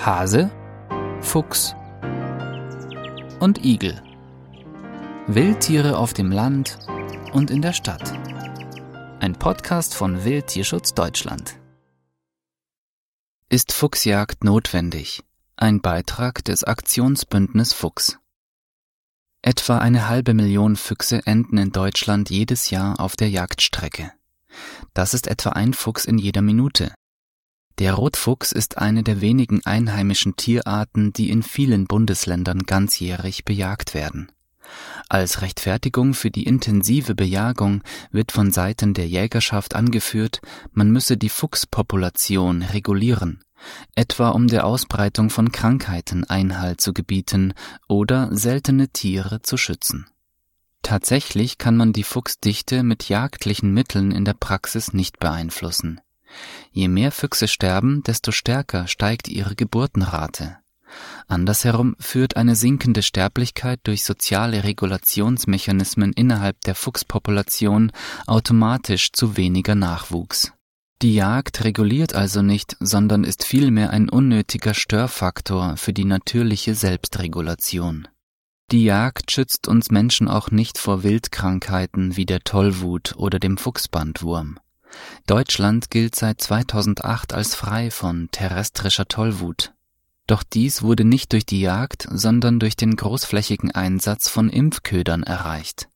Hase, Fuchs und Igel. Wildtiere auf dem Land und in der Stadt. Ein Podcast von Wildtierschutz Deutschland. Ist Fuchsjagd notwendig? Ein Beitrag des Aktionsbündnis Fuchs. Etwa eine halbe Million Füchse enden in Deutschland jedes Jahr auf der Jagdstrecke. Das ist etwa ein Fuchs in jeder Minute. Der Rotfuchs ist eine der wenigen einheimischen Tierarten, die in vielen Bundesländern ganzjährig bejagt werden. Als Rechtfertigung für die intensive Bejagung wird von Seiten der Jägerschaft angeführt, man müsse die Fuchspopulation regulieren, etwa um der Ausbreitung von Krankheiten Einhalt zu gebieten oder seltene Tiere zu schützen. Tatsächlich kann man die Fuchsdichte mit jagdlichen Mitteln in der Praxis nicht beeinflussen. Je mehr Füchse sterben, desto stärker steigt ihre Geburtenrate. Andersherum führt eine sinkende Sterblichkeit durch soziale Regulationsmechanismen innerhalb der Fuchspopulation automatisch zu weniger Nachwuchs. Die Jagd reguliert also nicht, sondern ist vielmehr ein unnötiger Störfaktor für die natürliche Selbstregulation. Die Jagd schützt uns Menschen auch nicht vor Wildkrankheiten wie der Tollwut oder dem Fuchsbandwurm. Deutschland gilt seit 2008 als frei von terrestrischer Tollwut. Doch dies wurde nicht durch die Jagd, sondern durch den großflächigen Einsatz von Impfködern erreicht.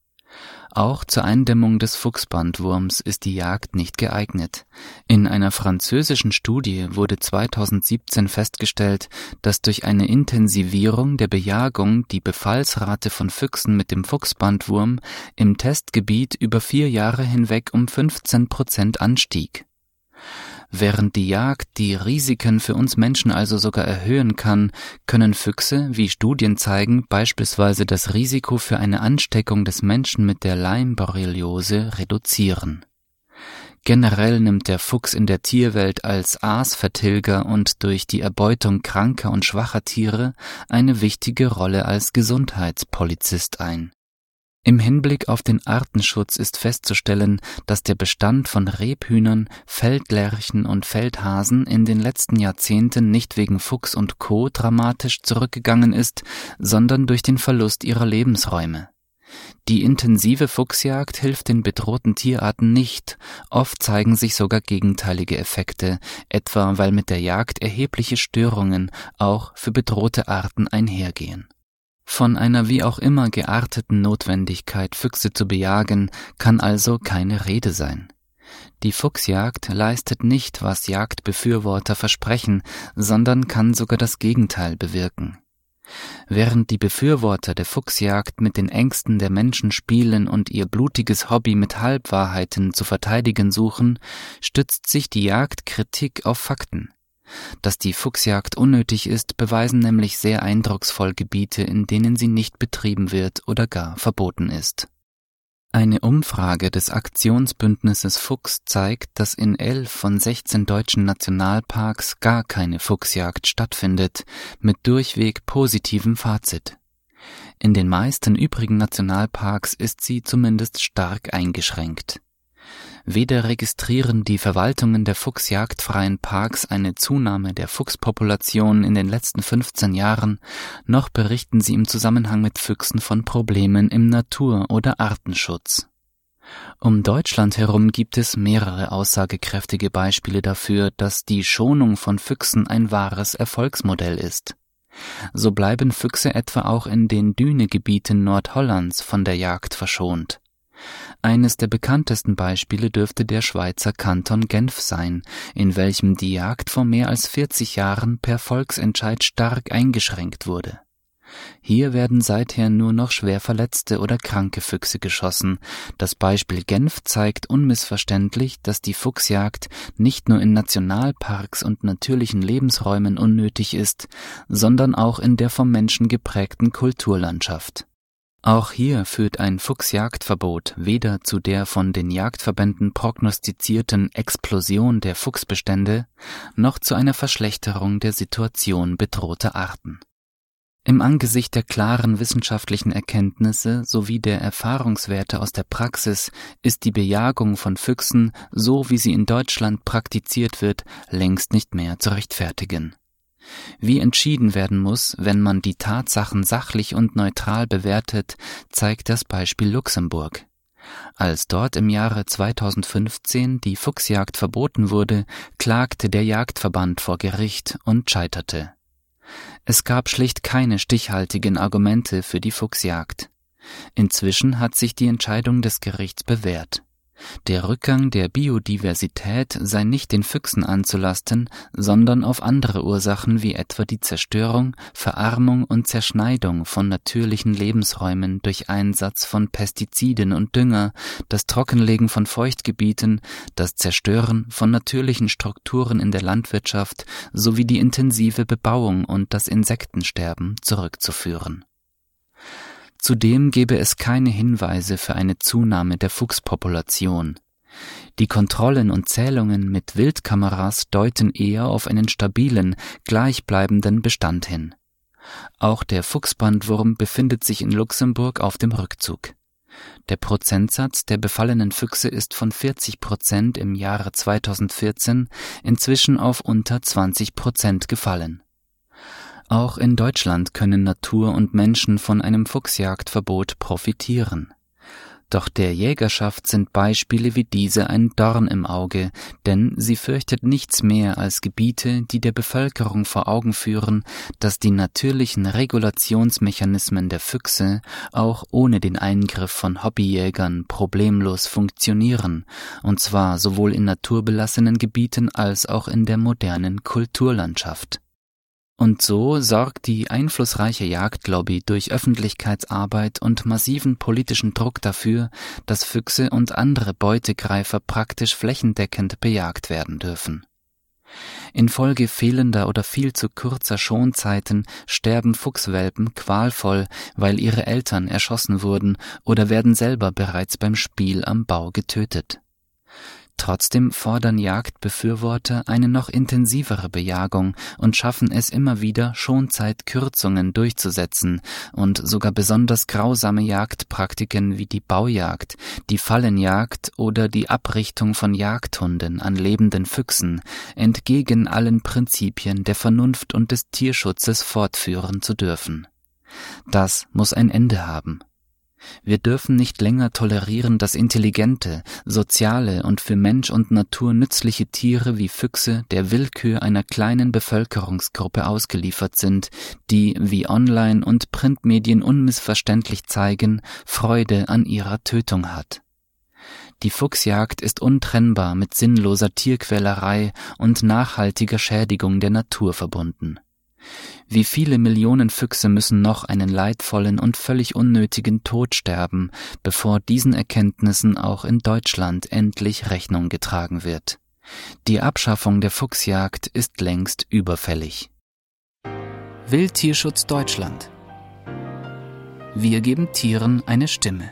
Auch zur Eindämmung des Fuchsbandwurms ist die Jagd nicht geeignet. In einer französischen Studie wurde 2017 festgestellt, dass durch eine Intensivierung der Bejagung die Befallsrate von Füchsen mit dem Fuchsbandwurm im Testgebiet über vier Jahre hinweg um 15 Prozent anstieg. Während die Jagd die Risiken für uns Menschen also sogar erhöhen kann, können Füchse, wie Studien zeigen, beispielsweise das Risiko für eine Ansteckung des Menschen mit der Leimborreliose reduzieren. Generell nimmt der Fuchs in der Tierwelt als Aasvertilger und durch die Erbeutung kranker und schwacher Tiere eine wichtige Rolle als Gesundheitspolizist ein. Im Hinblick auf den Artenschutz ist festzustellen, dass der Bestand von Rebhühnern, Feldlerchen und Feldhasen in den letzten Jahrzehnten nicht wegen Fuchs und Co. dramatisch zurückgegangen ist, sondern durch den Verlust ihrer Lebensräume. Die intensive Fuchsjagd hilft den bedrohten Tierarten nicht, oft zeigen sich sogar gegenteilige Effekte, etwa weil mit der Jagd erhebliche Störungen auch für bedrohte Arten einhergehen. Von einer wie auch immer gearteten Notwendigkeit, Füchse zu bejagen, kann also keine Rede sein. Die Fuchsjagd leistet nicht, was Jagdbefürworter versprechen, sondern kann sogar das Gegenteil bewirken. Während die Befürworter der Fuchsjagd mit den Ängsten der Menschen spielen und ihr blutiges Hobby mit Halbwahrheiten zu verteidigen suchen, stützt sich die Jagdkritik auf Fakten. Dass die Fuchsjagd unnötig ist, beweisen nämlich sehr eindrucksvoll Gebiete, in denen sie nicht betrieben wird oder gar verboten ist. Eine Umfrage des Aktionsbündnisses Fuchs zeigt, dass in elf von 16 deutschen Nationalparks gar keine Fuchsjagd stattfindet, mit durchweg positivem Fazit. In den meisten übrigen Nationalparks ist sie zumindest stark eingeschränkt. Weder registrieren die Verwaltungen der fuchsjagdfreien Parks eine Zunahme der Fuchspopulation in den letzten 15 Jahren, noch berichten sie im Zusammenhang mit Füchsen von Problemen im Natur- oder Artenschutz. Um Deutschland herum gibt es mehrere aussagekräftige Beispiele dafür, dass die Schonung von Füchsen ein wahres Erfolgsmodell ist. So bleiben Füchse etwa auch in den Dünegebieten Nordhollands von der Jagd verschont. Eines der bekanntesten Beispiele dürfte der Schweizer Kanton Genf sein, in welchem die Jagd vor mehr als 40 Jahren per Volksentscheid stark eingeschränkt wurde. Hier werden seither nur noch schwer verletzte oder kranke Füchse geschossen. Das Beispiel Genf zeigt unmissverständlich, dass die Fuchsjagd nicht nur in Nationalparks und natürlichen Lebensräumen unnötig ist, sondern auch in der vom Menschen geprägten Kulturlandschaft. Auch hier führt ein Fuchsjagdverbot weder zu der von den Jagdverbänden prognostizierten Explosion der Fuchsbestände noch zu einer Verschlechterung der Situation bedrohter Arten. Im Angesicht der klaren wissenschaftlichen Erkenntnisse sowie der Erfahrungswerte aus der Praxis ist die Bejagung von Füchsen, so wie sie in Deutschland praktiziert wird, längst nicht mehr zu rechtfertigen. Wie entschieden werden muss, wenn man die Tatsachen sachlich und neutral bewertet, zeigt das Beispiel Luxemburg. Als dort im Jahre 2015 die Fuchsjagd verboten wurde, klagte der Jagdverband vor Gericht und scheiterte. Es gab schlicht keine stichhaltigen Argumente für die Fuchsjagd. Inzwischen hat sich die Entscheidung des Gerichts bewährt. Der Rückgang der Biodiversität sei nicht den Füchsen anzulasten, sondern auf andere Ursachen wie etwa die Zerstörung, Verarmung und Zerschneidung von natürlichen Lebensräumen durch Einsatz von Pestiziden und Dünger, das Trockenlegen von Feuchtgebieten, das Zerstören von natürlichen Strukturen in der Landwirtschaft sowie die intensive Bebauung und das Insektensterben zurückzuführen. Zudem gebe es keine Hinweise für eine Zunahme der Fuchspopulation. Die Kontrollen und Zählungen mit Wildkameras deuten eher auf einen stabilen, gleichbleibenden Bestand hin. Auch der Fuchsbandwurm befindet sich in Luxemburg auf dem Rückzug. Der Prozentsatz der befallenen Füchse ist von 40 Prozent im Jahre 2014 inzwischen auf unter 20 Prozent gefallen. Auch in Deutschland können Natur und Menschen von einem Fuchsjagdverbot profitieren. Doch der Jägerschaft sind Beispiele wie diese ein Dorn im Auge, denn sie fürchtet nichts mehr als Gebiete, die der Bevölkerung vor Augen führen, dass die natürlichen Regulationsmechanismen der Füchse auch ohne den Eingriff von Hobbyjägern problemlos funktionieren, und zwar sowohl in naturbelassenen Gebieten als auch in der modernen Kulturlandschaft. Und so sorgt die einflussreiche Jagdlobby durch Öffentlichkeitsarbeit und massiven politischen Druck dafür, dass Füchse und andere Beutegreifer praktisch flächendeckend bejagt werden dürfen. Infolge fehlender oder viel zu kurzer Schonzeiten sterben Fuchswelpen qualvoll, weil ihre Eltern erschossen wurden oder werden selber bereits beim Spiel am Bau getötet. Trotzdem fordern Jagdbefürworter eine noch intensivere Bejagung und schaffen es immer wieder, Schonzeitkürzungen durchzusetzen und sogar besonders grausame Jagdpraktiken wie die Baujagd, die Fallenjagd oder die Abrichtung von Jagdhunden an lebenden Füchsen entgegen allen Prinzipien der Vernunft und des Tierschutzes fortführen zu dürfen. Das muss ein Ende haben. Wir dürfen nicht länger tolerieren, dass intelligente, soziale und für Mensch und Natur nützliche Tiere wie Füchse der Willkür einer kleinen Bevölkerungsgruppe ausgeliefert sind, die, wie Online- und Printmedien unmissverständlich zeigen, Freude an ihrer Tötung hat. Die Fuchsjagd ist untrennbar mit sinnloser Tierquälerei und nachhaltiger Schädigung der Natur verbunden. Wie viele Millionen Füchse müssen noch einen leidvollen und völlig unnötigen Tod sterben, bevor diesen Erkenntnissen auch in Deutschland endlich Rechnung getragen wird. Die Abschaffung der Fuchsjagd ist längst überfällig. Wildtierschutz Deutschland Wir geben Tieren eine Stimme.